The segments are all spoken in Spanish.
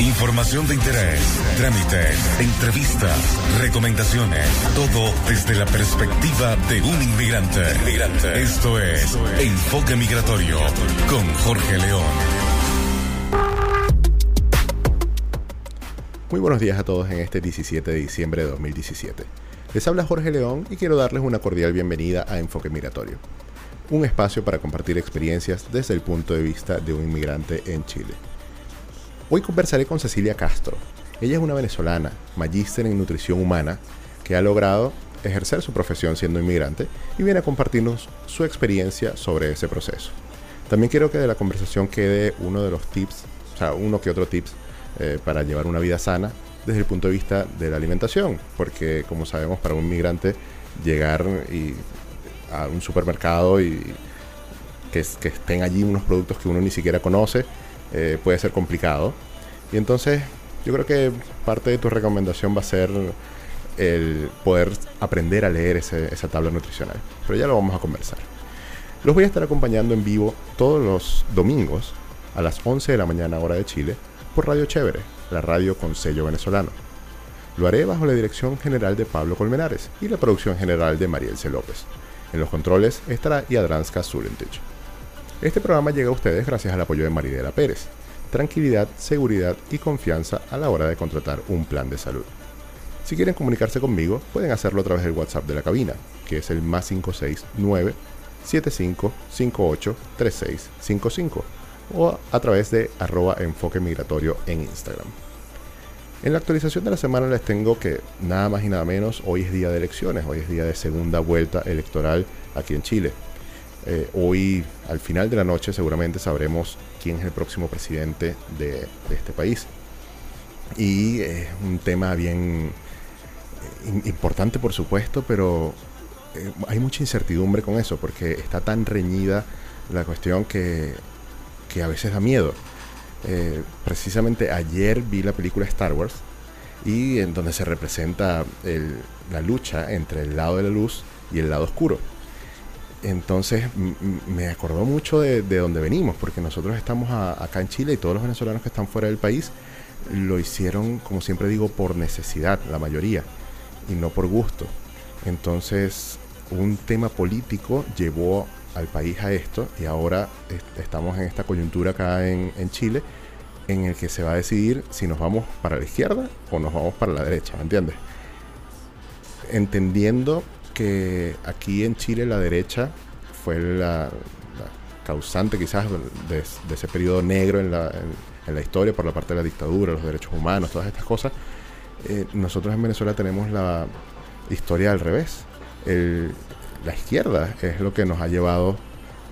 Información de interés, trámites, entrevistas, recomendaciones, todo desde la perspectiva de un inmigrante. Esto es Enfoque Migratorio con Jorge León. Muy buenos días a todos en este 17 de diciembre de 2017. Les habla Jorge León y quiero darles una cordial bienvenida a Enfoque Migratorio, un espacio para compartir experiencias desde el punto de vista de un inmigrante en Chile. Hoy conversaré con Cecilia Castro. Ella es una venezolana, magíster en nutrición humana, que ha logrado ejercer su profesión siendo inmigrante y viene a compartirnos su experiencia sobre ese proceso. También quiero que de la conversación quede uno de los tips, o sea, uno que otro tips eh, para llevar una vida sana desde el punto de vista de la alimentación, porque como sabemos para un inmigrante llegar a un supermercado y que, que estén allí unos productos que uno ni siquiera conoce, eh, puede ser complicado. Y entonces yo creo que parte de tu recomendación va a ser el poder aprender a leer esa tabla nutricional. Pero ya lo vamos a conversar. Los voy a estar acompañando en vivo todos los domingos a las 11 de la mañana hora de Chile por Radio Chévere, la radio con sello venezolano. Lo haré bajo la dirección general de Pablo Colmenares y la producción general de Mariel C. López. En los controles estará Yadranska Zulentich. Este programa llega a ustedes gracias al apoyo de Maridela Pérez. Tranquilidad, seguridad y confianza a la hora de contratar un plan de salud. Si quieren comunicarse conmigo, pueden hacerlo a través del WhatsApp de la cabina, que es el más 569 7558 3655 o a través de arroba enfoque migratorio en Instagram. En la actualización de la semana les tengo que nada más y nada menos, hoy es día de elecciones, hoy es día de segunda vuelta electoral aquí en Chile. Eh, hoy, al final de la noche, seguramente sabremos quién es el próximo presidente de, este país. Y es un tema bien eh, importante, por supuesto, pero eh, hay mucha incertidumbre con eso, porque está tan reñida la cuestión que, que a veces da miedo. precisamente ayer vi la película Star Wars y en donde se representa la lucha entre el lado de la luz y el lado oscuro. Entonces me acordó mucho de, donde venimos, porque nosotros estamos acá en Chile y todos los venezolanos que están fuera del país lo hicieron, como siempre digo, por necesidad, la mayoría, y no por gusto. Entonces, un tema político llevó al país a esto y ahora estamos en esta coyuntura acá en, en, Chile en el que se va a decidir si nos vamos para la izquierda o nos vamos para la derecha, ¿me entiendes? Entendiendo que aquí en Chile la derecha fue la, causante quizás de, ese periodo negro en la, historia por la parte de la dictadura, los derechos humanos, todas estas cosas. Eh, nosotros en Venezuela tenemos la historia al revés. la izquierda es lo que nos ha llevado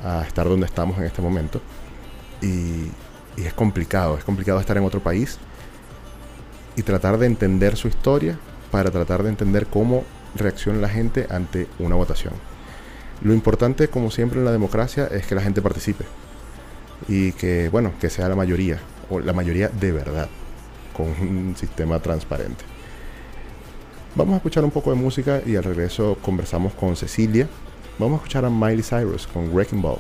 a estar donde estamos en este momento. Y, y es complicado, es complicado estar en otro país y tratar de entender su historia para tratar de entender cómo reacciona la gente ante una votación. Lo importante, como siempre en la democracia, es que la gente participe y que, bueno, que sea la mayoría, o la mayoría de verdad, con un sistema transparente. Vamos a escuchar un poco de música y al regreso conversamos con Cecilia. Vamos a escuchar a Miley Cyrus con Wrecking Ball.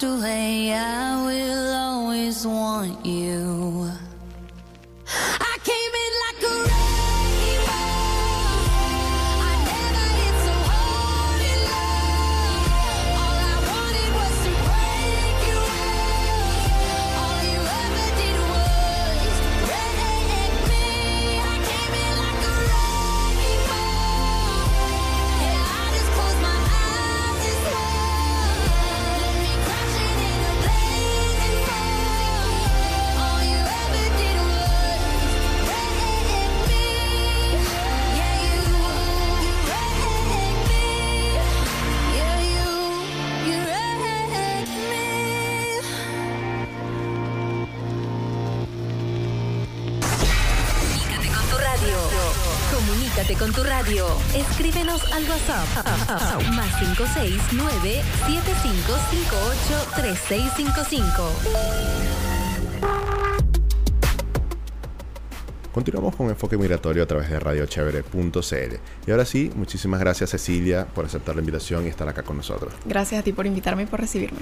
to lay out. 669-7558-3655. Continuamos con Enfoque Migratorio a través de radiochévere.cl. Y ahora sí, muchísimas gracias Cecilia por aceptar la invitación y estar acá con nosotros. Gracias a ti por invitarme y por recibirme.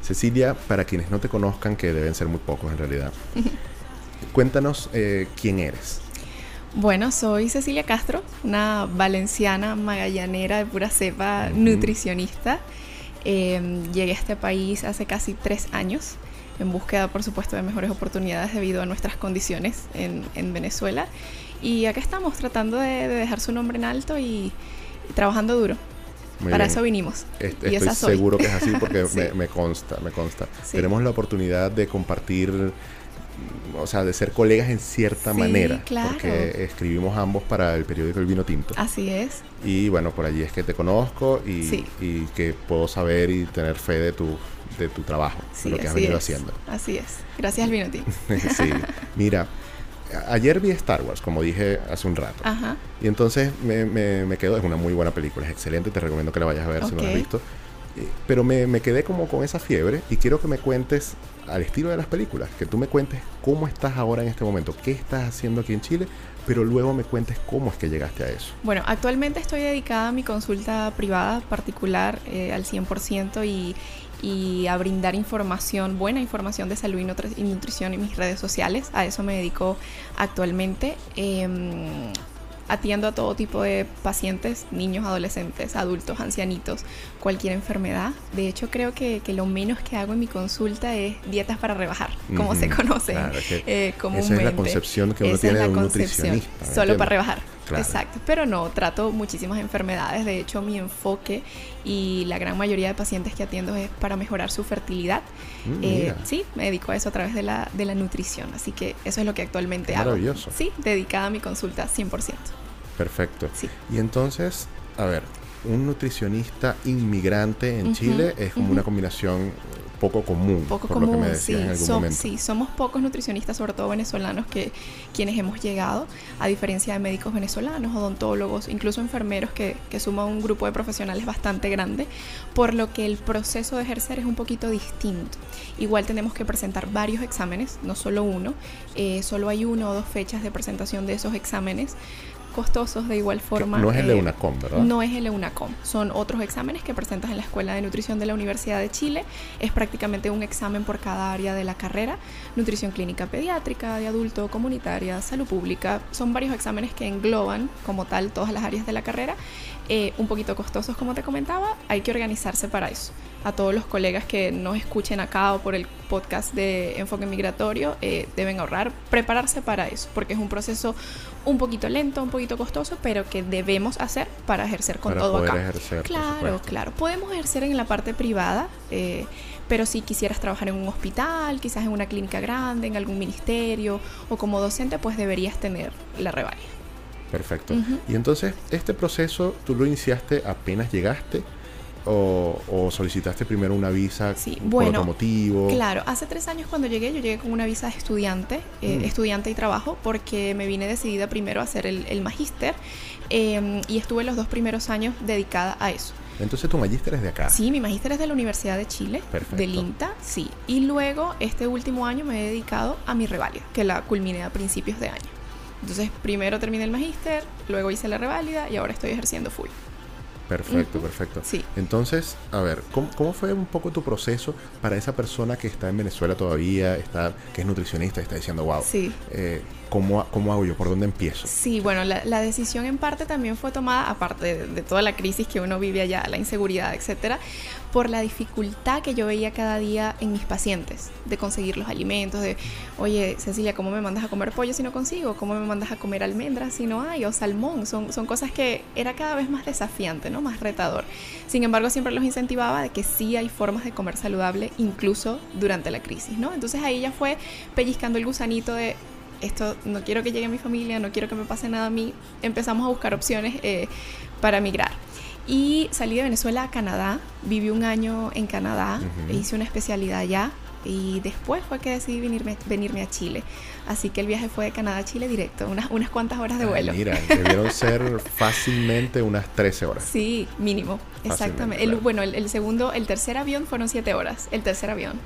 Cecilia, para quienes no te conozcan, que deben ser muy pocos en realidad, cuéntanos eh, quién eres. Bueno, soy Cecilia Castro, una valenciana magallanera de pura cepa, nutricionista. Eh, llegué a este país hace casi tres años en búsqueda, por supuesto, de mejores oportunidades debido a nuestras condiciones en, en Venezuela. Y acá estamos tratando de, de dejar su nombre en alto y, y trabajando duro. Muy Para bien. eso vinimos. Est- y Estoy esa seguro que es así porque Sí. me, me consta, me consta. Sí. Tenemos la oportunidad de compartir, o sea, de ser colegas en cierta Sí, manera. claro. Porque escribimos ambos para el periódico El Vino Tinto. Así es. Y bueno, por allí es que te conozco y, Sí. y que puedo saber y tener fe de tu, de tu trabajo, Sí, de lo que has venido es. haciendo. Así es. Gracias al vino tinto. sí. Mira, ayer vi Star Wars, como dije hace un rato. Ajá. Y entonces me, me, me quedo, es una muy buena película, es excelente, te recomiendo que la vayas a ver si no la has visto. Eh, Pero me, me quedé como con esa fiebre y quiero que me cuentes al estilo de las películas, que tú me cuentes cómo estás ahora en este momento, qué estás haciendo aquí en Chile, pero luego me cuentes cómo es que llegaste a eso. Bueno, actualmente estoy dedicada a mi consulta privada particular eh, al 100% y, y a brindar información, buena información de salud y, nutri- y nutrición en mis redes sociales. A eso me dedico actualmente. Em, atiendo a todo tipo de pacientes, niños, adolescentes, adultos, ancianitos, cualquier enfermedad. De hecho, creo que, que lo menos que hago en mi consulta es dietas para rebajar, como se conoce claro, eh, esa comúnmente. es la concepción que uno Esa tiene es la de un concepción, nutricionista. ¿me Solo para rebajar. Claro. Exacto. Pero no, trato muchísimas enfermedades. De hecho, mi enfoque y la gran mayoría de pacientes que atiendo es para mejorar su fertilidad. Mm, Eh, sí, me dedico a eso a través de la, de la nutrición. Así que eso es lo que actualmente Qué hago. maravilloso. Sí, dedicada a mi consulta 100%. Perfecto. Sí. Y entonces, a ver, un nutricionista inmigrante en Chile es como una combinación poco común, Poco por común, lo que me sí. decías en algún Som- momento. sí, somos pocos nutricionistas, sobre todo venezolanos, que quienes hemos llegado, a diferencia de médicos venezolanos, odontólogos, incluso enfermeros, que, que suma un grupo de profesionales bastante grande, por lo que el proceso de ejercer es un poquito distinto. Igual tenemos que presentar varios exámenes, no solo uno, eh, solo hay una o dos fechas de presentación de esos exámenes costosos de igual forma. no es el eh, EUNACOM, ¿verdad? no es el EUNACOM, son otros exámenes que presentas en la Escuela de Nutrición de la Universidad de Chile. Es prácticamente un examen por cada área de la carrera. Nutrición clínica pediátrica, de adulto, comunitaria, salud pública. Son varios exámenes que engloban como tal todas las áreas de la carrera. Eh, un poquito costosos como te comentaba, hay que organizarse para eso. A todos los colegas que nos escuchen acá o por el podcast de Enfoque Migratorio eh, deben ahorrar, prepararse para eso, porque es un proceso un poquito lento, un poquito costoso, pero que debemos hacer para ejercer con Para todo poder acá. ejercer, claro, claro. Podemos ejercer en la parte privada, eh, pero si quisieras trabajar en un hospital, quizás en una clínica grande, en algún ministerio o como docente, pues deberías tener la revalida. Perfecto. Y entonces, ¿este proceso tú lo iniciaste apenas llegaste? ¿O, o solicitaste primero una visa Sí, por otro motivo? Claro, hace tres años cuando llegué, yo llegué con una visa de estudiante, eh, Mm. estudiante y trabajo, porque me vine decidida primero a hacer el, el magíster eh, y estuve los dos primeros años dedicada a eso. Entonces tu magíster es de acá. Sí, mi magíster es de la Universidad de Chile, Perfecto. del INTA, sí. Y luego, este último año me he dedicado a mi reválida, que la culminé a principios de año. Entonces, primero terminé el magíster, luego hice la reválida y ahora estoy ejerciendo full. Perfecto, perfecto. Sí. Entonces, a ver, ¿cómo, cómo fue un poco tu proceso para esa persona que está en Venezuela todavía, está, que es nutricionista y está diciendo, wow, Sí. eh, ¿cómo, ¿cómo hago yo? ¿Por dónde empiezo? Sí, bueno, la, la decisión en parte también fue tomada, aparte de, de toda la crisis que uno vive allá, la inseguridad, etcétera, por la dificultad que yo veía cada día en mis pacientes de conseguir los alimentos, de, oye, Cecilia, ¿cómo me mandas a comer pollo si no consigo? ¿Cómo me mandas a comer almendras si no hay? O salmón, son, son cosas que era cada vez más desafiante, ¿no? Más retador. Sin embargo, siempre los incentivaba de que sí hay formas de comer saludable, incluso durante la crisis, ¿no? Entonces ahí ya fue pellizcando el gusanito de, esto no quiero que llegue a mi familia, no quiero que me pase nada a mí. Empezamos a buscar opciones eh, para migrar. Y salí de Venezuela a Canadá, viví un año en Canadá, hice una especialidad allá y después fue que decidí venirme, venirme a Chile. Así que el viaje fue de Canadá a Chile directo, unas, unas cuantas horas de Ah, vuelo. mira, debieron ser fácilmente unas 13 horas. Sí, mínimo, exactamente. El. Bueno, el, el segundo, el tercer avión fueron siete horas, el tercer avión.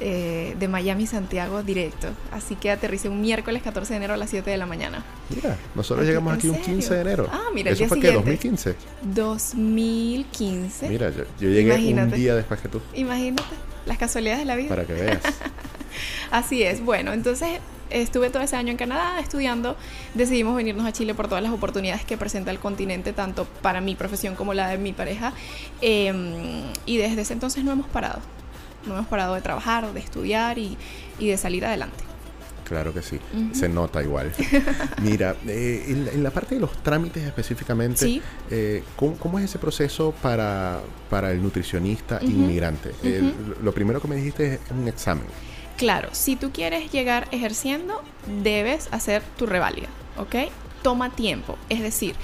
Eh, de Miami Santiago directo. Así que aterricé un miércoles 14 de enero a las 7 de la mañana. Mira, nosotros Aquí, llegamos ¿en aquí un serio? 15 de enero. Ah, mira, el ¿Eso día fue que siguiente. 2015? 2015. Mira, yo, yo llegué un día después que tú, Imagínate las casualidades de la vida. para que veas. Así es. Bueno, entonces estuve todo ese año en Canadá estudiando. Decidimos venirnos a Chile por todas las oportunidades que presenta el continente, tanto para mi profesión como la de mi pareja. Eh, y desde ese entonces no hemos parado. No hemos parado de trabajar, de estudiar y, y de salir adelante. Claro que sí, se nota igual. Mira, eh, en, la- en la parte de los trámites específicamente, Sí. eh, ¿cómo, cómo es ese proceso para, para el nutricionista inmigrante? Eh, lo primero que me dijiste es un examen. Claro, si tú quieres llegar ejerciendo, debes hacer tu reválida, ¿ok? Toma tiempo, es decir,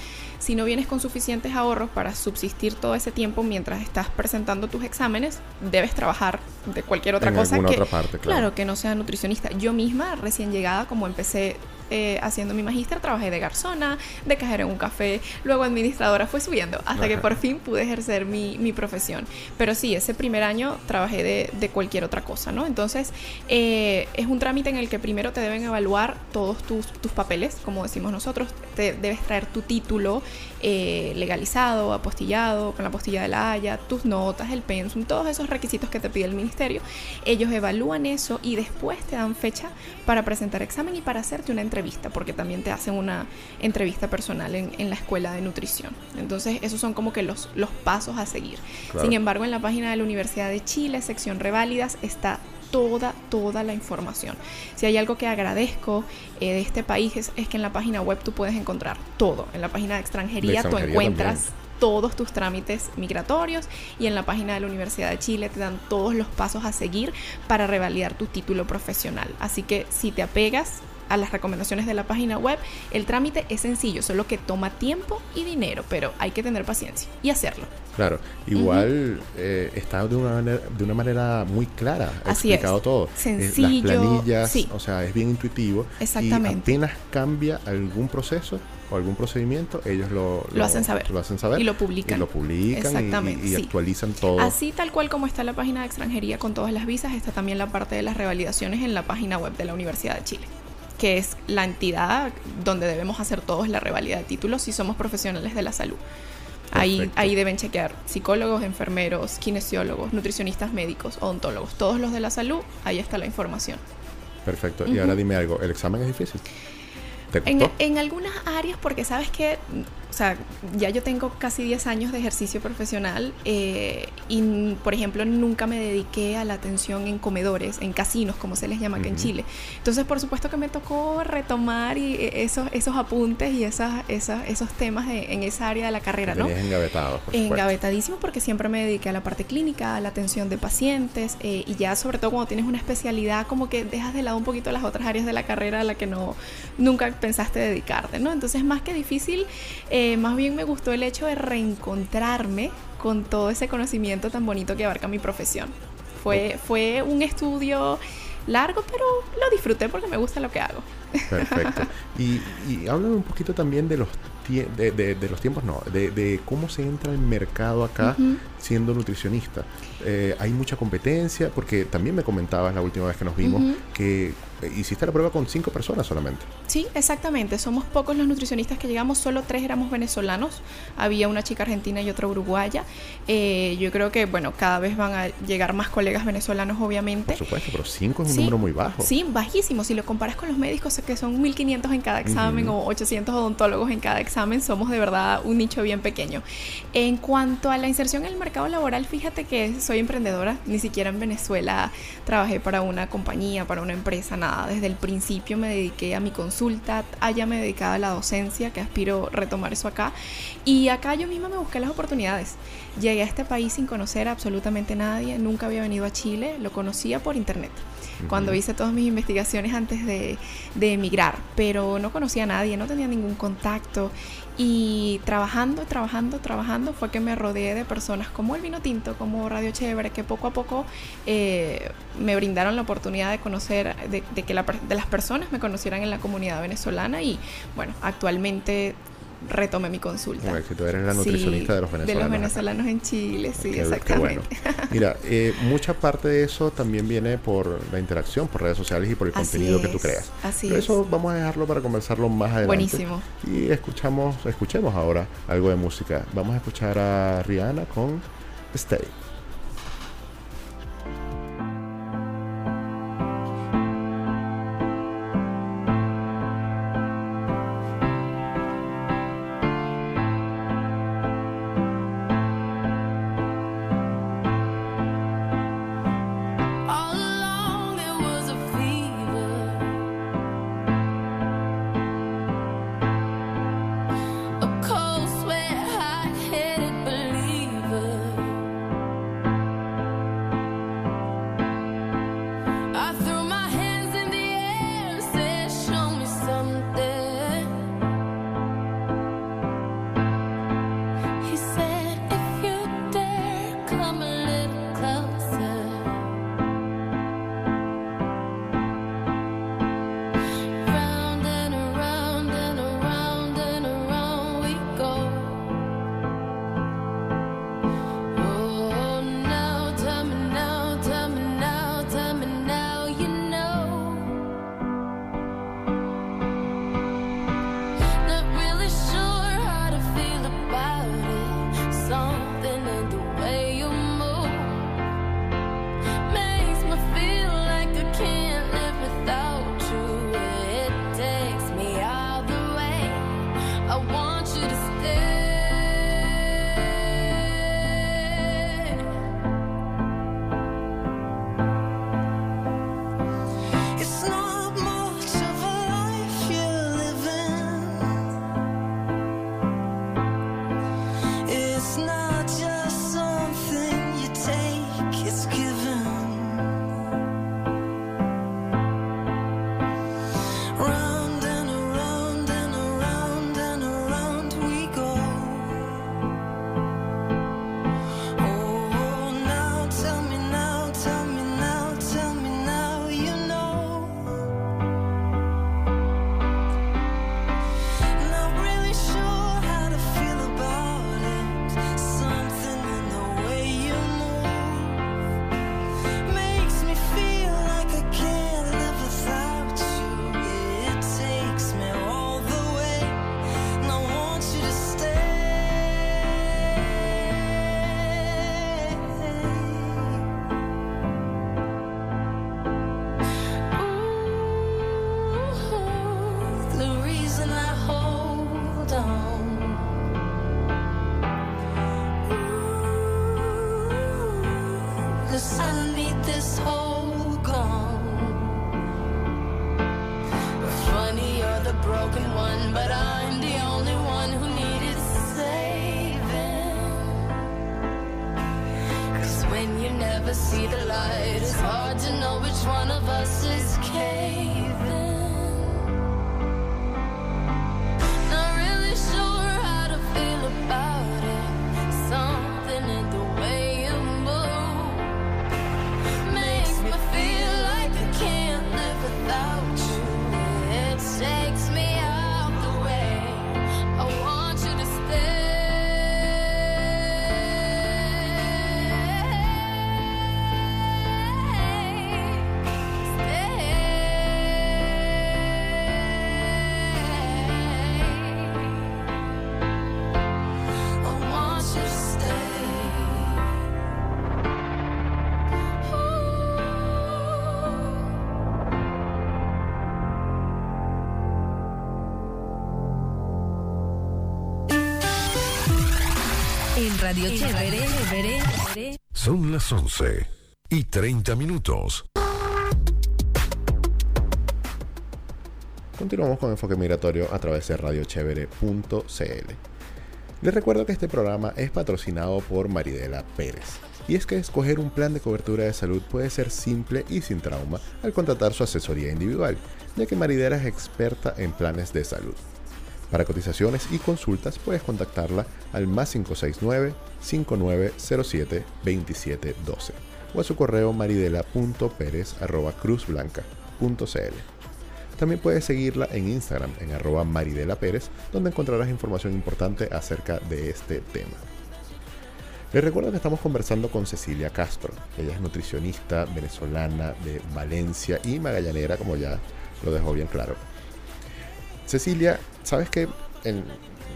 si no vienes con suficientes ahorros para subsistir todo ese tiempo mientras estás presentando tus exámenes, debes trabajar de cualquier otra en cosa que, otra parte, claro. claro, que no sea nutricionista. Yo misma, recién llegada, como empecé eh, haciendo mi magíster, trabajé de garzona, de cajera en un café, luego administradora, fue subiendo, hasta que por fin pude ejercer mi, mi profesión. Pero sí, ese primer año trabajé de, de cualquier otra cosa, ¿no? Entonces, eh, es un trámite en el que primero te deben evaluar todos tus, tus papeles, como decimos nosotros, te debes traer tu título eh, legalizado, apostillado, con la apostilla de la Haya, tus notas, el pensum, todos esos requisitos que te pide el ministerio. Ellos evalúan eso y después te dan fecha para presentar examen y para hacerte una entrevista, porque también te hacen una entrevista personal en, en la escuela de nutrición. Entonces, esos son como que los, los pasos a seguir. Claro. Sin embargo, en la página de la Universidad de Chile, sección reválidas, está toda, toda la información. Si hay algo que agradezco eh, de este país es, es que en la página web tú puedes encontrar todo. En la página de extranjería, De tú encuentras también. todos tus trámites migratorios y en la página de la Universidad de Chile te dan todos los pasos a seguir para revalidar tu título profesional. Así que si te apegas a las recomendaciones de la página web, el trámite es sencillo, solo que toma tiempo y dinero, pero hay que tener paciencia y hacerlo. Claro, igual eh, está de una, manera, de una manera muy clara Así explicado es. todo. Eh, Sencillo, las planillas, sí. o sea, es bien intuitivo. Exactamente. Y apenas cambia algún proceso o algún procedimiento, ellos lo, Lo hacen saber. Lo hacen saber. Y lo publican. Y lo publican y- Exactamente, y, y sí. actualizan todo. Así tal cual como está la página de extranjería con todas las visas, está también la parte de las revalidaciones en la página web de la Universidad de Chile, que es la entidad donde debemos hacer todos la revalida de títulos si somos profesionales de la salud. Ahí, ahí deben chequear psicólogos, enfermeros, kinesiólogos, nutricionistas médicos, odontólogos, todos los de la salud, ahí está la información. Perfecto. Y ahora dime algo, ¿el examen es difícil? ¿Te En, costó? en algunas áreas, porque sabes que, o sea, ya yo tengo casi 10 años de ejercicio profesional eh, y, por ejemplo, nunca me dediqué a la atención en comedores, en casinos, como se les llama aquí en Ujú. Chile. Entonces, por supuesto que me tocó retomar y, eh, esos, esos apuntes y esas, esas, esos temas de- en esa área de la carrera, ¿no? Tenías engavetados, por. Engavetadísimo porque siempre me dediqué a la parte clínica, a la atención de pacientes eh, y ya sobre todo cuando tienes una especialidad como que dejas de lado un poquito las otras áreas de la carrera a la que no nunca pensaste dedicarte, ¿no? Entonces más que difícil, eh, más bien me gustó el hecho de reencontrarme con todo ese conocimiento tan bonito que abarca mi profesión. Fue, fue un estudio largo, pero lo disfruté porque me gusta lo que hago. Perfecto. Y, y háblame un poquito también de los, tie- de, de- de los tiempos, no, de, de cómo se entra al mercado acá siendo nutricionista. Eh, hay mucha competencia, porque también me comentabas la última vez que nos vimos que eh, hiciste la prueba con cinco personas solamente. Sí, exactamente. Somos pocos los nutricionistas que llegamos, solo tres éramos venezolanos. Había una chica argentina y otra uruguaya. Eh, yo creo que, bueno, cada vez van a llegar más colegas venezolanos, obviamente. Por supuesto, pero cinco es un Sí, número muy bajo. Sí, bajísimo. Si lo comparas con los médicos, que son 1500 en cada examen o 800 odontólogos en cada examen, somos de verdad un nicho bien pequeño. En cuanto a la inserción en el mercado laboral, fíjate que soy emprendedora. Ni siquiera en Venezuela trabajé para una compañía, para una empresa, nada. Desde el principio me dediqué a mi consulta, allá me dedicaba a la docencia, que aspiro retomar eso acá. Y acá yo misma me busqué las oportunidades. Llegué a este país sin conocer a absolutamente nadie, nunca había venido a Chile, lo conocía por internet cuando hice todas mis investigaciones antes de, de emigrar, pero no conocía a nadie, no tenía ningún contacto y trabajando, trabajando, trabajando fue que me rodeé de personas como el vino tinto, como Radio Chévere, que poco a poco eh, me brindaron la oportunidad de conocer, de, de que la de las personas me conocieran en la comunidad venezolana y bueno, actualmente retomé mi consulta. Un éxito, eres la Sí, nutricionista de los De venezolanos. los acá. venezolanos en Chile, sí, Qué- qué exactamente. bueno. Mira, eh, mucha parte de eso también viene por la interacción, por redes sociales y por el Así contenido que tú creas. así Pero es. eso vamos a dejarlo para conversarlo más adelante. Buenísimo. Y escuchamos, escuchemos ahora algo de música. Vamos a escuchar a Rihanna con Stay. En Radio Chévere, Chévere. Son las 11 y 30 minutos. Continuamos con Enfoque Migratorio a través de radiochevere.cl. Les recuerdo que este programa es patrocinado por Maridela Pérez. Y es que escoger un plan de cobertura de salud puede ser simple y sin trauma al contratar su asesoría individual, ya que Maridela es experta en planes de salud. Para cotizaciones y consultas puedes contactarla al más 569-5907-2712 o a su correo maridela.perez.cruzblanca.cl. También puedes seguirla en Instagram en arroba donde encontrarás información importante acerca de este tema. Les recuerdo que estamos conversando con Cecilia Castro. Ella es nutricionista venezolana de Valencia y magallanera, como ya lo dejó bien claro. Cecilia, ¿sabes que en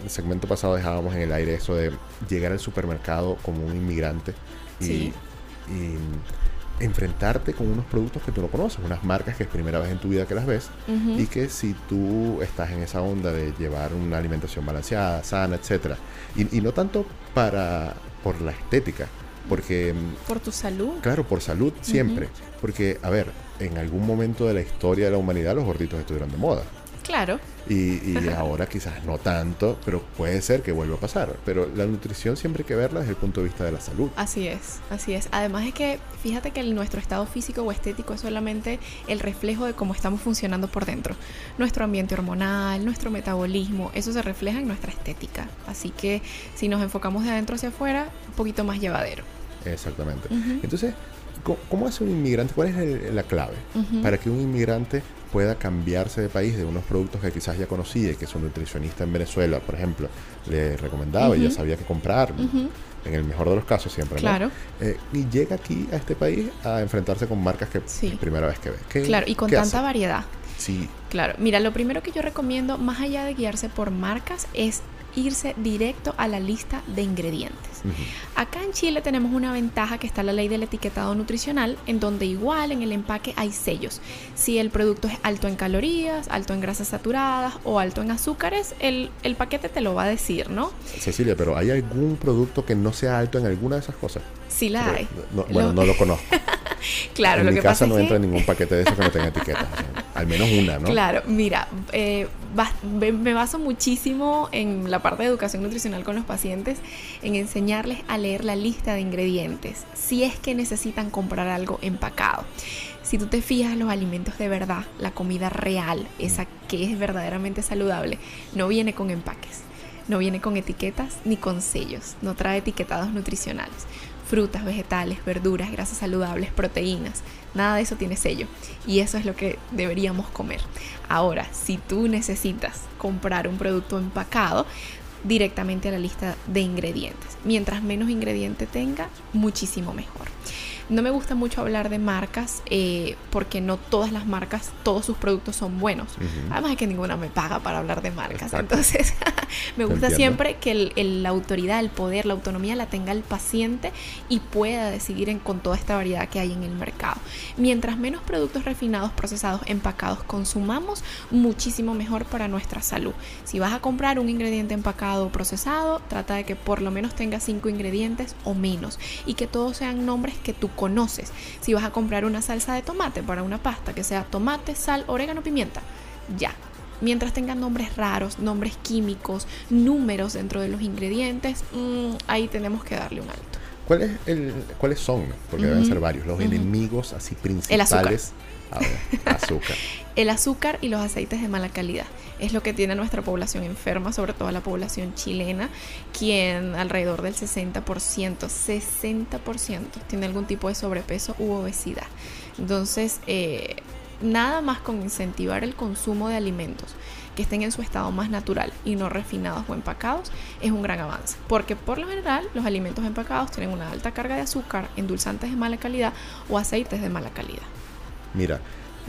el segmento pasado dejábamos en el aire eso de llegar al supermercado como un inmigrante y, Sí. y enfrentarte con unos productos que tú no conoces, unas marcas que es primera vez en tu vida que las ves y que si tú estás en esa onda de llevar una alimentación balanceada, sana, etcétera, y, y no tanto para por la estética, porque Por tu salud. claro, por salud siempre, porque a ver, en algún momento de la historia de la humanidad los gorditos estuvieron de moda. Claro. Y, y ahora quizás no tanto, pero puede ser que vuelva a pasar. Pero la nutrición siempre hay que verla desde el punto de vista de la salud. Así es, así es. Además es que fíjate que el- nuestro estado físico o estético es solamente el reflejo de cómo estamos funcionando por dentro. Nuestro ambiente hormonal, nuestro metabolismo, eso se refleja en nuestra estética. Así que si nos enfocamos de adentro hacia afuera, un poquito más llevadero. Exactamente. Entonces, ¿cómo, hace un inmigrante? ¿Cuál es el- la clave para que un inmigrante pueda cambiarse de país de unos productos que quizás ya conocía y que su nutricionista en Venezuela, por ejemplo, le recomendaba y ya sabía que comprar? En el mejor de los casos siempre, ¿no? Claro. Eh, y llega aquí a este país a enfrentarse con marcas que Sí. es primera vez que ve. ¿Qué- Claro, y con tanta hace? variedad. Sí, Claro, mira, lo primero que yo recomiendo, más allá de guiarse por marcas, es irse directo a la lista de ingredientes. Acá en Chile tenemos una ventaja que está la ley del etiquetado nutricional, en donde igual en el empaque hay sellos. Si el producto es alto en calorías, alto en grasas saturadas o alto en azúcares, el, el paquete te lo va a decir, ¿no? Cecilia, pero ¿hay algún producto que no sea alto en alguna de esas cosas? Sí la hay. No- bueno, Lo- no lo conozco. Claro, en lo mi que casa pasa no es entra que... ningún paquete de esos que no tenga etiquetas. o sea, al menos una, ¿no? Claro, mira, eh, bas- me me baso muchísimo en la parte de educación nutricional con los pacientes, en enseñarles a leer la lista de ingredientes, si es que necesitan comprar algo empacado. Si tú te fijas, los alimentos de verdad, la comida real, esa que es verdaderamente saludable, no viene con empaques, no viene con etiquetas ni con sellos, no trae etiquetados nutricionales. Frutas, vegetales, verduras, grasas saludables, proteínas, nada de eso tiene sello. Y eso es lo que deberíamos comer. Ahora, si tú necesitas comprar un producto empacado, directamente a la lista de ingredientes. Mientras menos ingrediente tenga, muchísimo mejor. No me gusta mucho hablar de marcas eh, porque no todas las marcas, todos sus productos son buenos. Ujú. Además es que ninguna me paga para hablar de marcas. Exacto. Entonces, me gusta entiendo. siempre que el- el- la autoridad, el poder, la autonomía la tenga el paciente y pueda decidir en- con toda esta variedad que hay en el mercado. Mientras menos productos refinados, procesados, empacados consumamos, muchísimo mejor para nuestra salud. Si vas a comprar un ingrediente empacado o procesado, trata de que por lo menos tenga cinco ingredientes o menos y que todos sean nombres que tú conoces. Si vas a comprar una salsa de tomate para una pasta, que sea tomate, sal, orégano, pimienta, ya. Mientras tengan nombres raros, nombres químicos, números dentro de los ingredientes, mm, ahí tenemos que darle un alto. ¿Cuál es el, ¿Cuáles son? Porque deben Ujú, ser varios. Los enemigos así azúcar. principales. A ver, azúcar. El azúcar y los aceites de mala calidad es lo que tiene nuestra población enferma, sobre todo la población chilena, quien alrededor del 60%, 60% tiene algún tipo de sobrepeso u obesidad. Entonces, eh, nada más con incentivar el consumo de alimentos que estén en su estado más natural y no refinados o empacados es un gran avance, porque por lo general los alimentos empacados tienen una alta carga de azúcar, endulzantes de mala calidad o aceites de mala calidad. Mira,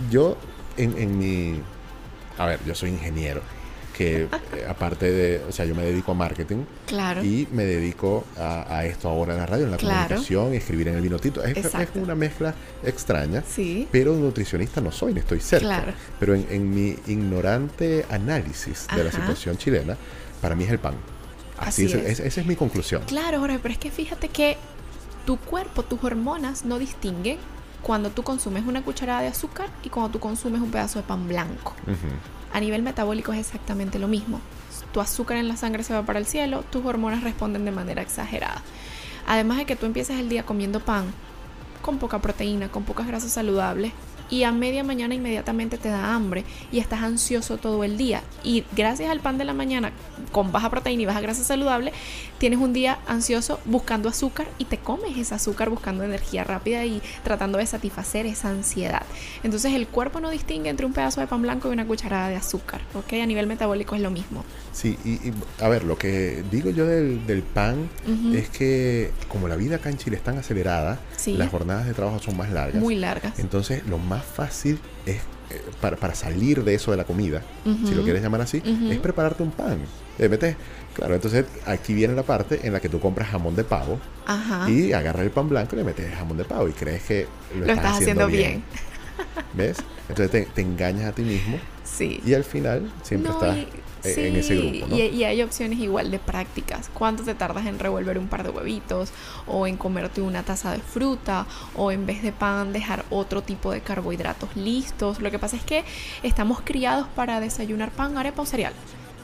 yo en, mi... A ver, yo soy ingeniero. Que eh, aparte de... O sea, yo me dedico a marketing. Claro. Y me dedico a, a esto ahora en la radio, en la Claro. comunicación, escribir en el vino tinto. Es, es una mezcla extraña. Sí. Pero nutricionista no soy, ni estoy cerca. Claro. Pero en, en mi ignorante análisis de la situación chilena, para mí es el pan. Así, Así es, es. es- esa es mi conclusión. Claro, Jorge, pero es que fíjate que tu cuerpo, tus hormonas no distinguen cuando tú consumes una cucharada de azúcar y cuando tú consumes un pedazo de pan blanco. A nivel metabólico es exactamente lo mismo. Tu azúcar en la sangre se va para el cielo, tus hormonas responden de manera exagerada. Además de que tú empiezas el día comiendo pan con poca proteína, con pocas grasas saludables y a media mañana inmediatamente te da hambre y estás ansioso todo el día. Y gracias al pan de la mañana con baja proteína y baja grasa saludable, tienes un día ansioso buscando azúcar y te comes ese azúcar buscando energía rápida y tratando de satisfacer esa ansiedad. Entonces el cuerpo no distingue entre un pedazo de pan blanco y una cucharada de azúcar, ¿ok? A nivel metabólico es lo mismo. Sí, y, y, a ver, lo que digo yo del, del pan Ujú. es que como la vida acá en Chile es tan acelerada, Sí. las jornadas de trabajo son más largas. Muy largas. Entonces, lo más fácil es, eh, para, para salir de eso de la comida, si lo quieres llamar así, es prepararte un pan. Le metes, claro, entonces aquí viene la parte en la que tú compras jamón de pavo Ajá. y agarras el pan blanco y le metes jamón de pavo y crees que lo, Lo estás haciendo bien. ¿Ves? Entonces te, te engañas a ti mismo Sí. y al final siempre No, estás y- eh, en ese grupo, ¿no? Y, y hay opciones igual de prácticas. ¿Cuánto te tardas en revolver un par de huevitos? O en comerte una taza de fruta. O en vez de pan dejar otro tipo de carbohidratos listos. Lo que pasa es que estamos criados para desayunar pan, arepa o cereal.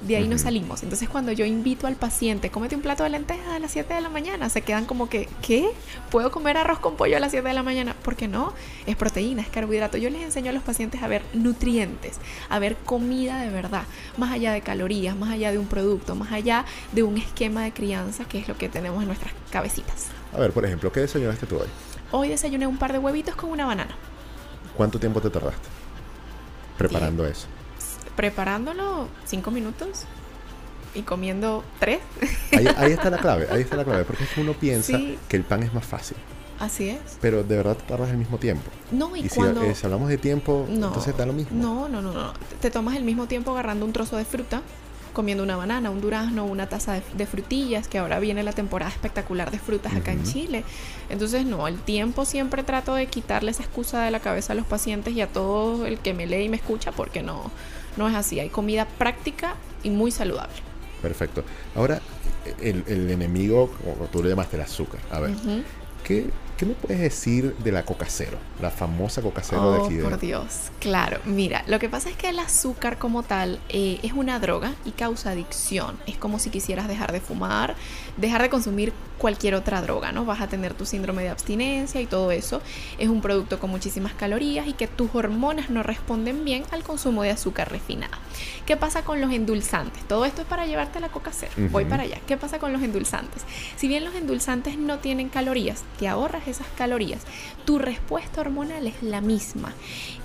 De ahí no salimos. Entonces cuando yo invito al paciente, cómete un plato de lentejas a las 7 de la mañana, se quedan como que, ¿qué? ¿Puedo comer arroz con pollo a las 7 de la mañana? ¿Por qué no? Es proteína, es carbohidrato. Yo les enseño a los pacientes a ver nutrientes, a ver comida de verdad, más allá de calorías, más allá de un producto, más allá de un esquema de crianza, que es lo que tenemos en nuestras cabecitas. A ver, por ejemplo, ¿qué desayunaste tú hoy? Hoy desayuné un par de huevitos con una banana. ¿Cuánto tiempo te tardaste preparando eso? Preparándolo 5 minutos y comiendo 3. Ahí, ahí está la clave, ahí está la clave, porque es que uno piensa Sí. que el pan es más fácil, Así es. pero de verdad tardas el mismo tiempo. No, y, Y, si, cuando... eh, si hablamos de tiempo, No, entonces da lo mismo. No, no, no, no. Te tomas el mismo tiempo agarrando un trozo de fruta, comiendo una banana, un durazno, una taza de, de frutillas, que ahora viene la temporada espectacular de frutas acá en Ujú. Chile. Entonces, no, el tiempo siempre trato de quitarle esa excusa de la cabeza a los pacientes y a todo el que me lee y me escucha, porque no, no es así. Hay comida práctica y muy saludable. Perfecto. Ahora, el, el enemigo, como tú le llamaste el azúcar. A ver. ¿qué, qué me puedes decir de la coca cero? La famosa coca cero de Oh, aquí. de- por Dios. Claro, mira, lo que pasa es que el azúcar como tal eh, es una droga y causa adicción. Es como si quisieras dejar de fumar, dejar de consumir cualquier otra droga, ¿no? Vas a tener tu síndrome de abstinencia y todo eso. Es un producto con muchísimas calorías y que tus hormonas no responden bien al consumo de azúcar refinada. ¿Qué pasa con los endulzantes? Todo esto es para llevarte la coca cero. Voy para allá. ¿Qué pasa con los endulzantes? Si bien los endulzantes no tienen calorías, te ahorras esas calorías, tu respuesta hormonal es la misma.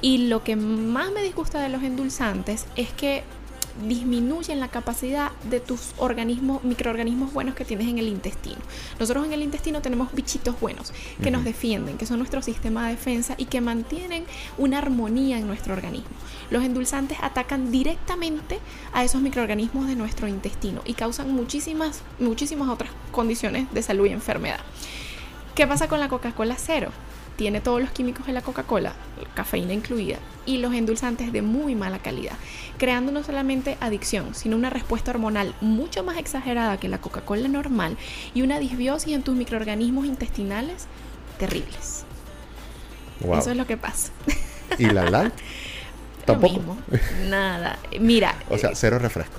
Y lo que más me disgusta de los endulzantes es que disminuyen la capacidad de tus organismos, microorganismos buenos que tienes en el intestino. Nosotros en el intestino tenemos bichitos buenos que nos defienden, que son nuestro sistema de defensa y que mantienen una armonía en nuestro organismo. Los endulzantes atacan directamente a esos microorganismos de nuestro intestino y causan muchísimas, muchísimas otras condiciones de salud y enfermedad. ¿Qué pasa con la Coca-Cola cero? Tiene todos los químicos de la Coca-Cola, cafeína incluida, y los endulzantes de muy mala calidad, creando no solamente adicción, sino una respuesta hormonal mucho más exagerada que la Coca-Cola normal y una disbiosis en tus microorganismos intestinales terribles. Wow. Eso es lo que pasa. ¿Y la? Lo Tampoco. mismo. Nada. Mira, O sea, cero refresco.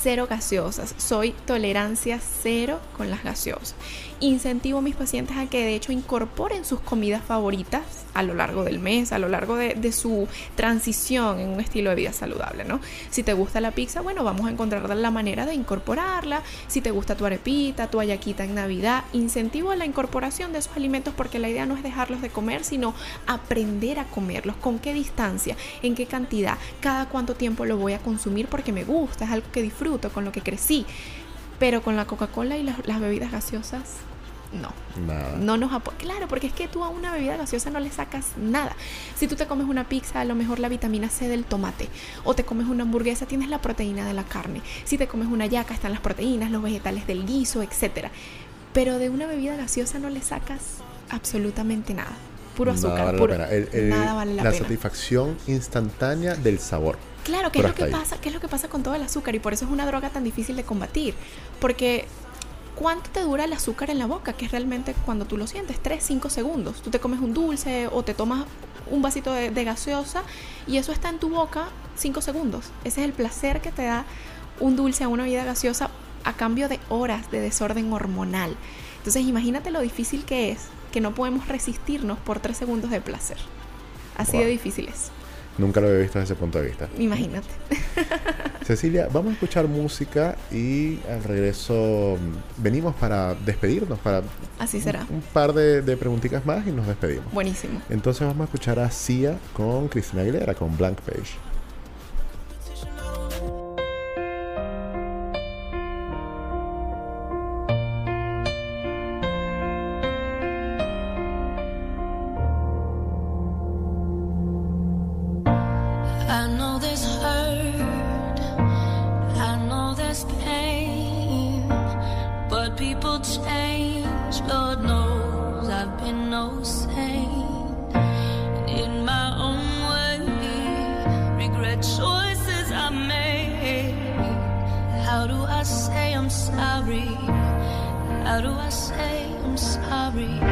cero gaseosas. Soy tolerancia cero con las gaseosas. Incentivo a mis pacientes a que de hecho incorporen sus comidas favoritas a lo largo del mes, a lo largo de, su transición en un estilo de vida saludable, ¿no? Si te gusta la pizza, bueno, vamos a encontrar la manera de incorporarla. Si te gusta tu arepita, tu ayaquita en Navidad, incentivo a la incorporación de esos alimentos porque la idea no es dejarlos de comer, sino aprender a comerlos. ¿Con qué distancia? ¿En qué cantidad? ¿Cada cuánto tiempo lo voy a consumir porque me gusta? Es algo que disfruto, con lo que crecí. Pero con la Coca-Cola y las bebidas gaseosas, no. Nada. No nos apoya. Claro, porque es que tú a una bebida gaseosa no le sacas nada. Si tú te comes una pizza, a lo mejor la vitamina C del tomate. O te comes una hamburguesa, tienes la proteína de la carne. Si te comes una yaca, están las proteínas, los vegetales del guiso, etc. Pero de una bebida gaseosa no le sacas absolutamente nada. Puro azúcar. Nada vale la pena. La, satisfacción instantánea del sabor. Claro, ¿qué es, lo que pasa, ¿qué es lo que pasa con todo el azúcar? Y por eso es una droga tan difícil de combatir. Porque ¿cuánto te dura el azúcar en la boca? Que es realmente cuando tú lo sientes, 3, 5 segundos. Tú te comes un dulce o te tomas un vasito de, gaseosa y eso está en tu boca 5 segundos. Ese es el placer que te da un dulce a una vida gaseosa a cambio de horas de desorden hormonal. Entonces imagínate lo difícil que es que no podemos resistirnos por 3 segundos de placer. Así wow. de difícil es. Nunca lo había visto desde ese punto de vista. Imagínate. Cecilia, vamos a escuchar música y al regreso mm, venimos para despedirnos, para... Así será. Un, par de, de preguntitas más y nos despedimos. Buenísimo. Entonces vamos a escuchar a Cia con Cristina Aguilera, con Blank Page. How do I say I'm sorry?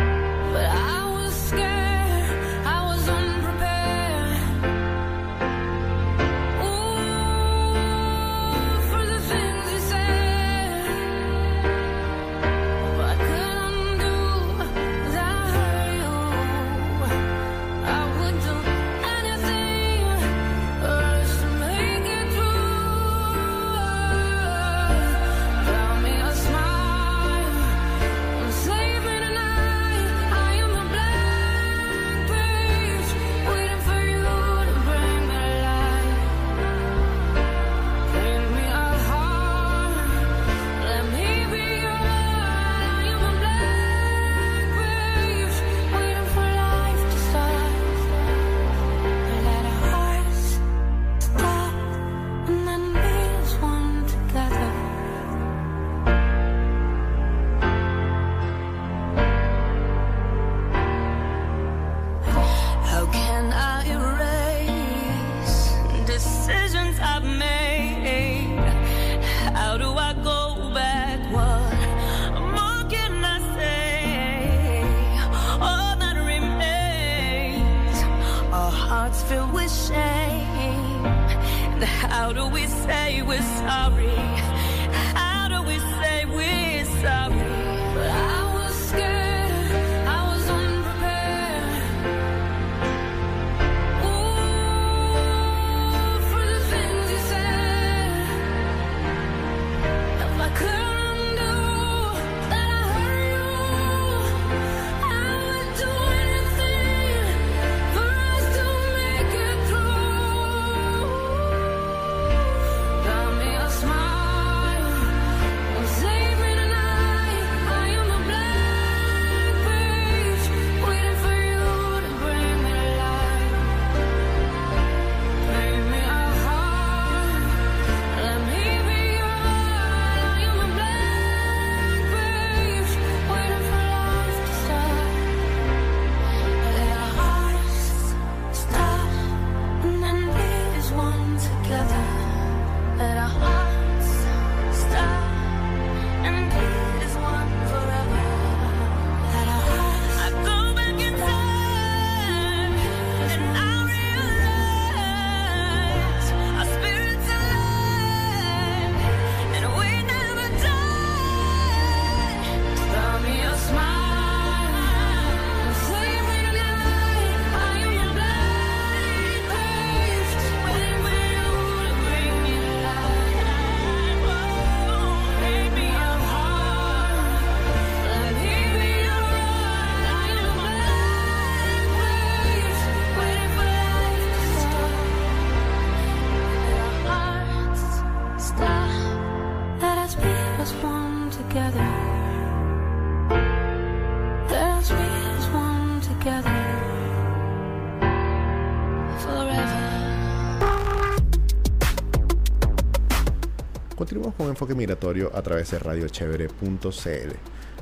Enfoque Migratorio a través de radiochevere.cl.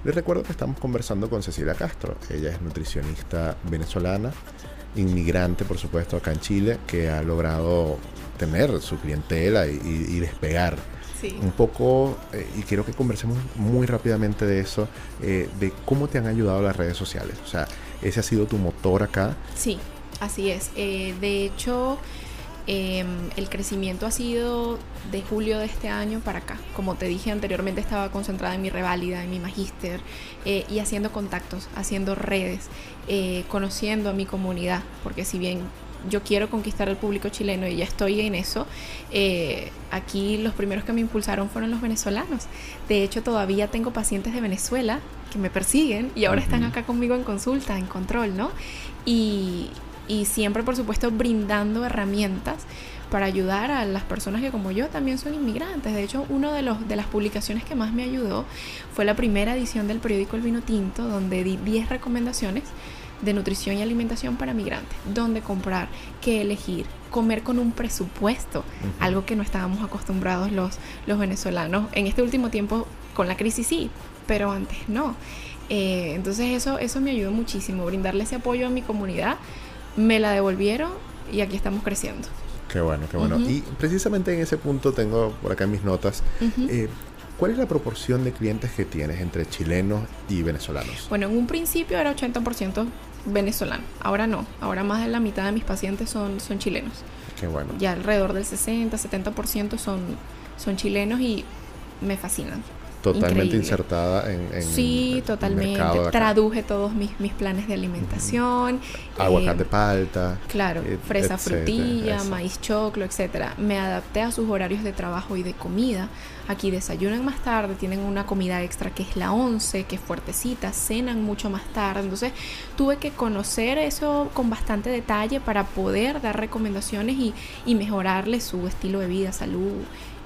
Les recuerdo que estamos conversando con Cecilia Castro. Ella es nutricionista venezolana, inmigrante, por supuesto, acá en Chile, que ha logrado tener su clientela y, y despegar. Sí. Un poco, eh, y quiero que conversemos muy rápidamente de eso, eh, de cómo te han ayudado las redes sociales. O sea, ese ha sido tu motor acá. Sí, así es. Eh, de hecho, em, el crecimiento ha sido de julio de este año para acá. Como te dije anteriormente, estaba concentrada en mi reválida, en mi magíster, eh, y haciendo contactos, haciendo redes, eh, conociendo a mi comunidad, porque si bien yo quiero conquistar al público chileno y ya estoy en eso, eh, aquí los primeros que me impulsaron fueron los venezolanos. De hecho, todavía tengo pacientes de Venezuela que me persiguen y ahora están acá conmigo en consulta, en control, ¿no? Y, y siempre, por supuesto, brindando herramientas para ayudar a las personas que como yo también son inmigrantes. De hecho, una de, los, de las publicaciones que más me ayudó fue la primera edición del periódico El Vino Tinto, donde di 10 recomendaciones de nutrición y alimentación para migrantes, dónde comprar, qué elegir, comer con un presupuesto, algo que no estábamos acostumbrados los, los venezolanos. En este último tiempo, con la crisis sí, pero antes no. Eh, entonces eso, eso me ayudó muchísimo, brindarle ese apoyo a mi comunidad, me la devolvieron y aquí estamos creciendo. Qué bueno, qué bueno. Y precisamente en ese punto tengo por acá mis notas, eh, ¿cuál es la proporción de clientes que tienes entre chilenos y venezolanos? Bueno, en un principio era 80% venezolano, ahora no, ahora más de la mitad de mis pacientes son, son chilenos. Qué bueno. Ya alrededor del 60, 70% son, son chilenos y me fascinan. Totalmente increíble. insertada en, en sí, el totalmente. acá. Traduje todos mis, mis planes de alimentación. Aguacate eh, palta. Claro, fresa etcétera, frutilla, eso. maíz choclo, etcétera. Me adapté a sus horarios de trabajo y de comida. Aquí desayunan más tarde, tienen una comida extra que es la 11, que es fuertecita, cenan mucho más tarde. Entonces, tuve que conocer eso con bastante detalle para poder dar recomendaciones y, y mejorarle su estilo de vida, salud,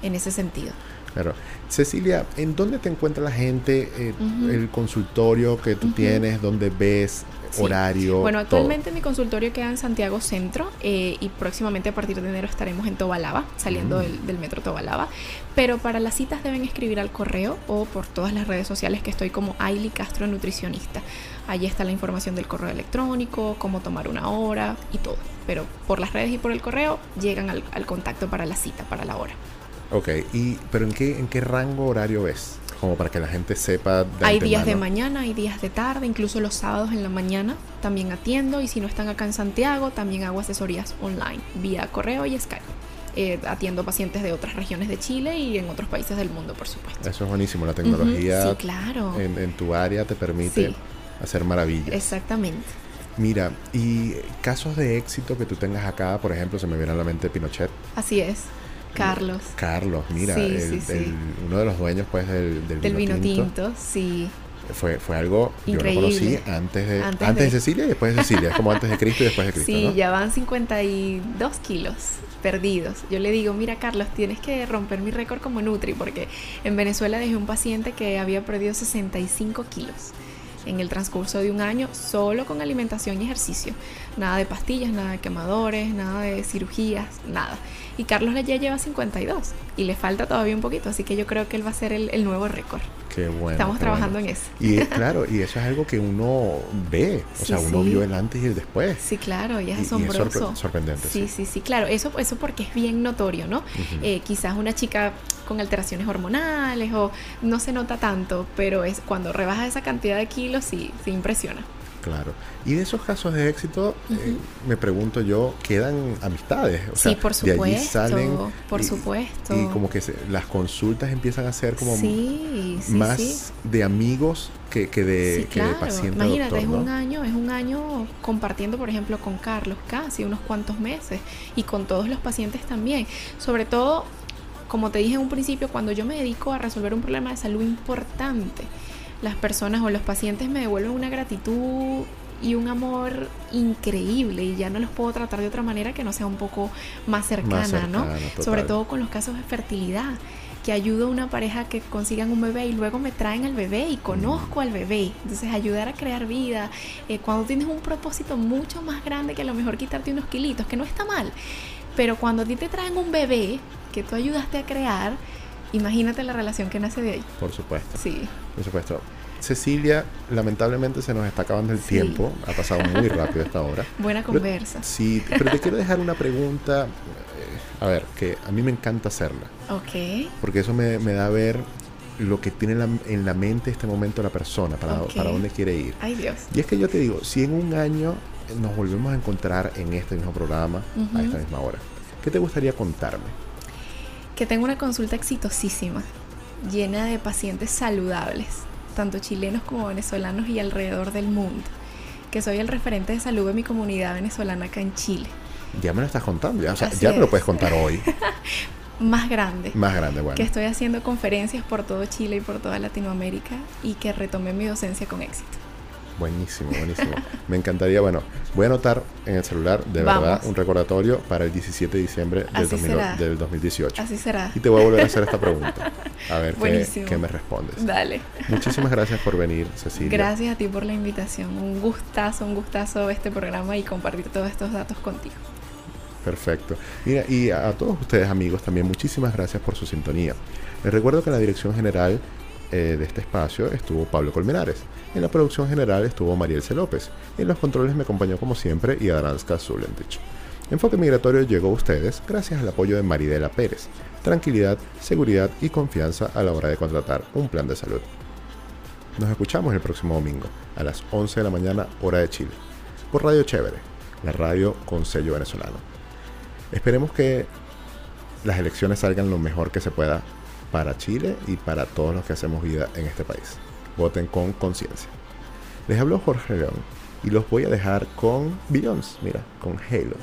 en ese sentido. Claro. Cecilia, ¿en dónde te encuentra la gente? eh. El consultorio que tú tienes, dónde ves, Sí. horario. Bueno, todo? actualmente mi consultorio queda en Santiago Centro eh, y próximamente a partir de enero estaremos en Tobalaba, saliendo Mm. del, del metro Tobalaba. Pero para las citas deben escribir al correo o por todas las redes sociales que estoy como Ailey Castro Nutricionista. Allí está la información del correo electrónico, cómo tomar una hora y todo. Pero por las redes y por el correo llegan al, al contacto para la cita, para la hora. Ok, y, pero ¿en qué, ¿en qué rango horario ves? Como para que la gente sepa de Hay días de mañana, hay días de tarde, incluso los sábados en la mañana también atiendo y si no están acá en Santiago también hago asesorías online vía correo y Skype. Eh, atiendo pacientes de otras regiones de Chile y en otros países del mundo, por supuesto. Eso es buenísimo. La tecnología Sí, claro. en, en tu área te permite Sí. hacer maravillas. Exactamente. Mira, y casos de éxito que tú tengas acá, por ejemplo, se me viene a la mente Pinochet. Así es. Carlos. Carlos, mira, Sí, el- sí, sí. el- uno de los dueños pues del, del Del vino tinto. tinto, sí. Fue, fue algo, yo lo Increíble. conocí antes de, antes, Antes de de- Cecilia y después de Cecilia. Es como antes de Cristo y después de Cristo, Sí, ¿no? ya van 52 kilos perdidos. Yo le digo, mira Carlos, tienes que romper mi récord como Nutri, porque en Venezuela dejé un paciente que había perdido 65 kilos en el transcurso de un año solo con alimentación y ejercicio. Nada de pastillas, nada de quemadores, nada de cirugías, nada. Y Carlos ya lleva 52 y le falta todavía un poquito, así que yo creo que él va a ser el, el nuevo récord. Qué bueno. Estamos qué trabajando bueno. en eso. Y claro, y eso es algo que uno ve. O Sí, sea, uno sí. vio el antes y el después. Sí, claro, y es Y- y es asombroso. sorpre- sorprendente, Sí, sí. sí, sí, claro. Eso, eso porque es bien notorio, ¿no? Eh, quizás una chica con alteraciones hormonales o no se nota tanto, pero es cuando rebaja esa cantidad de kilos sí, sí impresiona. Claro. Y de esos casos de éxito, eh, me pregunto yo, ¿quedan amistades? O sea, sí, por de allí supuesto, salen por y- supuesto. Y como que se- las consultas empiezan a ser como sí, sí, más sí. de amigos que, que de, que de paciente Imagínate, doctor, es ¿no? un año, es un año compartiendo, por ejemplo, con Carlos casi unos cuantos meses y con todos los pacientes también. Sobre todo, como te dije en un principio, cuando yo me dedico a resolver un problema de salud importante, las personas o los pacientes me devuelven una gratitud y un amor increíble y ya no los puedo tratar de otra manera que no sea un poco más cercana, ¿no? cercana, total. Sobre todo con los casos de fertilidad que ayudo a una pareja que consigan un bebé y luego me traen al bebé y conozco al bebé. Entonces ayudar a crear vida. eh, cuando tienes un propósito mucho más grande que a lo mejor quitarte unos kilitos, que no está mal. Pero cuando a ti te traen un bebé que tú ayudaste a crear, imagínate la relación que nace de ahí. Por supuesto, Sí. por supuesto. Cecilia, lamentablemente se nos está acabando el Sí. tiempo. Ha pasado muy rápido esta hora. Buena Pero- conversa. Sí, pero te quiero dejar una pregunta. eh, a ver, que a mí me encanta hacerla. Ok. Porque eso me, me da a ver lo que tiene en la, en la mente este momento la persona, para, dónde quiere ir. Ay, Dios. Y es que yo te digo, si en un año nos volvemos a encontrar en este mismo programa, a esta misma hora, ¿qué te gustaría contarme? Que tengo una consulta exitosísima, llena de pacientes saludables, tanto chilenos como venezolanos y alrededor del mundo. Que soy el referente de salud de mi comunidad venezolana acá en Chile. Ya me lo estás contando, ya, o sea, Así ya me lo es. puedes contar hoy. Más grande. Más grande, bueno. que estoy haciendo conferencias por todo Chile y por toda Latinoamérica y que retomé mi docencia con éxito. Buenísimo, buenísimo. Me encantaría, bueno, voy a anotar en el celular, de Vamos. verdad, un recordatorio para el 17 de diciembre del, Así 2000 será. del 2018. Así será. Y te voy a volver a hacer esta pregunta. A ver qué, qué me respondes. Dale. Muchísimas gracias por venir, Cecilia. Gracias a ti por la invitación. Un gustazo, un gustazo este programa y compartir todos estos datos contigo. Perfecto. Mira, y a, todos ustedes amigos también muchísimas gracias por su sintonía. Les recuerdo que la dirección general eh, de este espacio estuvo Pablo Colmenares. En la producción general estuvo Marielce López. En los controles me acompañó como siempre Iadranska Zulentich. Enfoque Migratorio llegó a ustedes gracias al apoyo de Maridela Pérez. Tranquilidad, seguridad y confianza a la hora de contratar un plan de salud. Nos escuchamos el próximo domingo a las 11 de la mañana hora de Chile por Radio Chévere, la radio con sello venezolano. Esperemos que las elecciones salgan lo mejor que se pueda para Chile y para todos los que hacemos vida en este país. Voten con conciencia. Les habló Jorge León y los voy a dejar con Beyoncé, mira, con Halo.